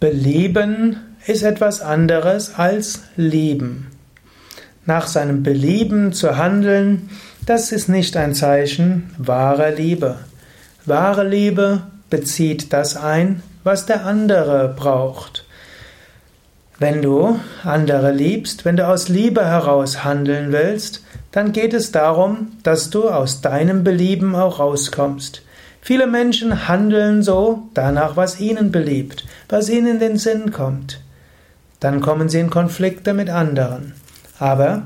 Belieben ist etwas anderes als lieben. Nach seinem Belieben zu handeln, das ist nicht ein Zeichen wahrer Liebe. Wahre Liebe bezieht das ein, was der andere braucht. Wenn du andere liebst, wenn du aus Liebe heraus handeln willst, dann geht es darum, dass du aus deinem Belieben auch rauskommst. Viele Menschen handeln so danach, was ihnen beliebt, was ihnen in den Sinn kommt. Dann kommen sie in Konflikte mit anderen. Aber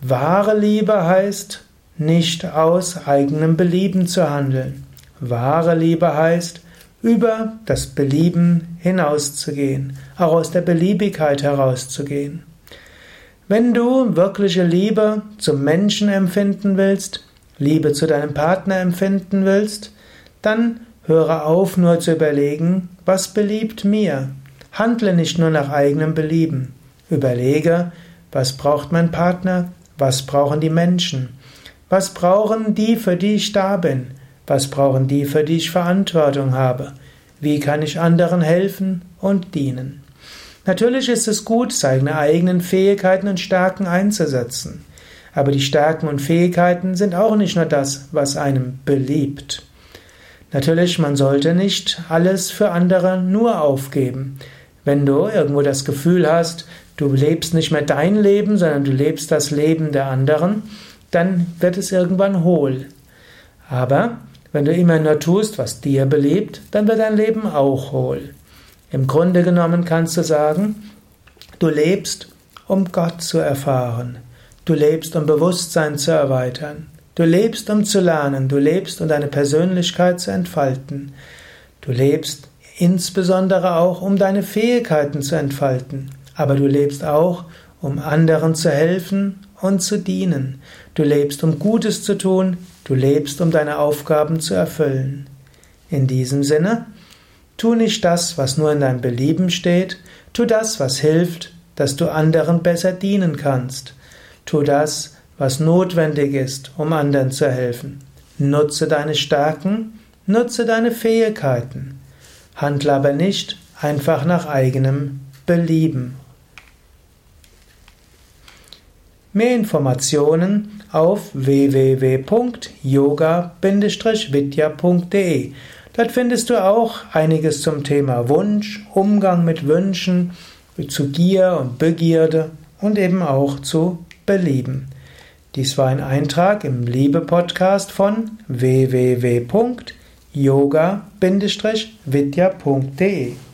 wahre Liebe heißt nicht aus eigenem Belieben zu handeln. Wahre Liebe heißt, über das Belieben hinauszugehen, auch aus der Beliebigkeit herauszugehen. Wenn du wirkliche Liebe zum Menschen empfinden willst, Liebe zu deinem Partner empfinden willst, dann höre auf nur zu überlegen, was beliebt mir. Handle nicht nur nach eigenem Belieben. Überlege, was braucht mein Partner, was brauchen die Menschen, was brauchen die, für die ich da bin, was brauchen die, für die ich Verantwortung habe, wie kann ich anderen helfen und dienen. Natürlich ist es gut, seine eigenen Fähigkeiten und Stärken einzusetzen. Aber die Stärken und Fähigkeiten sind auch nicht nur das, was einem beliebt. Natürlich, man sollte nicht alles für andere nur aufgeben. Wenn du irgendwo das Gefühl hast, du lebst nicht mehr dein Leben, sondern du lebst das Leben der anderen, dann wird es irgendwann hohl. Aber wenn du immer nur tust, was dir beliebt, dann wird dein Leben auch hohl. Im Grunde genommen kannst du sagen, du lebst, um Gott zu erfahren. Du lebst, um Bewusstsein zu erweitern. Du lebst, um zu lernen, du lebst, um deine Persönlichkeit zu entfalten. Du lebst insbesondere auch, um deine Fähigkeiten zu entfalten. Aber du lebst auch, um anderen zu helfen und zu dienen. Du lebst, um Gutes zu tun, du lebst, um deine Aufgaben zu erfüllen. In diesem Sinne, tu nicht das, was nur in deinem Belieben steht, tu das, was hilft, dass du anderen besser dienen kannst. Tu das, was notwendig ist, um anderen zu helfen. Nutze deine Stärken, nutze deine Fähigkeiten. Handle aber nicht einfach nach eigenem Belieben. Mehr Informationen auf www.yoga-vidya.de. Dort findest du auch einiges zum Thema Wunsch, Umgang mit Wünschen, zu Gier und Begierde und eben auch zu Belieben. Dies war ein Eintrag im Liebe-Podcast von www.yoga-vidya.de